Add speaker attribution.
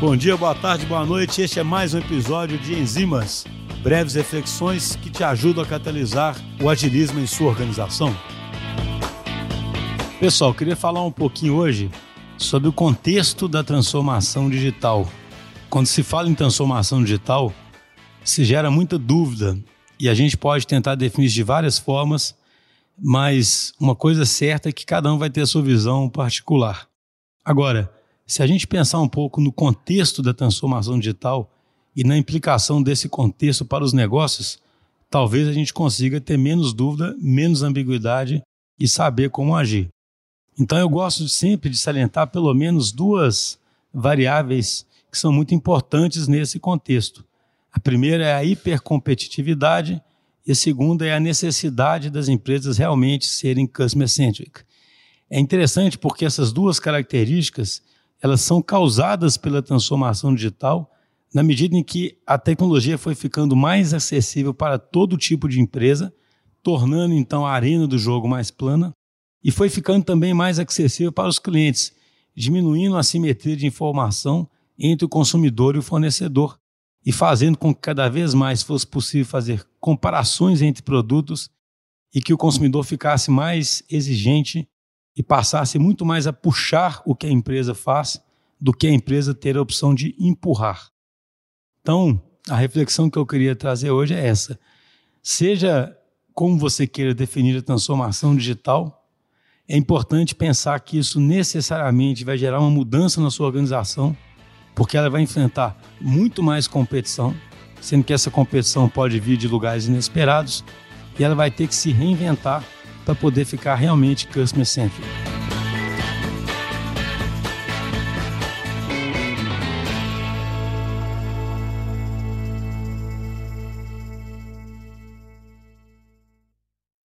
Speaker 1: Bom dia, boa tarde, boa noite. Este é mais um episódio de Enzimas, breves reflexões que te ajudam a catalisar o agilismo em sua organização. Pessoal, queria falar um pouquinho hoje sobre o contexto da transformação digital. Quando se fala em transformação digital, se gera muita dúvida e a gente pode tentar definir de várias formas, mas uma coisa certa é que cada um vai ter a sua visão particular. Agora, se a gente pensar um pouco no contexto da transformação digital e na implicação desse contexto para os negócios, talvez a gente consiga ter menos dúvida, menos ambiguidade e saber como agir. Então eu gosto sempre de salientar pelo menos duas variáveis que são muito importantes nesse contexto. A primeira é a hipercompetitividade e a segunda é a necessidade das empresas realmente serem customer centric. É interessante porque essas duas características elas são causadas pela transformação digital na medida em que a tecnologia foi ficando mais acessível para todo tipo de empresa, tornando então a arena do jogo mais plana, e foi ficando também mais acessível para os clientes, diminuindo a simetria de informação entre o consumidor e o fornecedor, e fazendo com que cada vez mais fosse possível fazer comparações entre produtos e que o consumidor ficasse mais exigente e passasse muito mais a puxar o que a empresa faz do que a empresa ter a opção de empurrar. Então, a reflexão que eu queria trazer hoje é essa. Seja como você queira definir a transformação digital, é importante pensar que isso necessariamente vai gerar uma mudança na sua organização, porque ela vai enfrentar muito mais competição, sendo que essa competição pode vir de lugares inesperados, e ela vai ter que se reinventar para poder ficar realmente customer centric.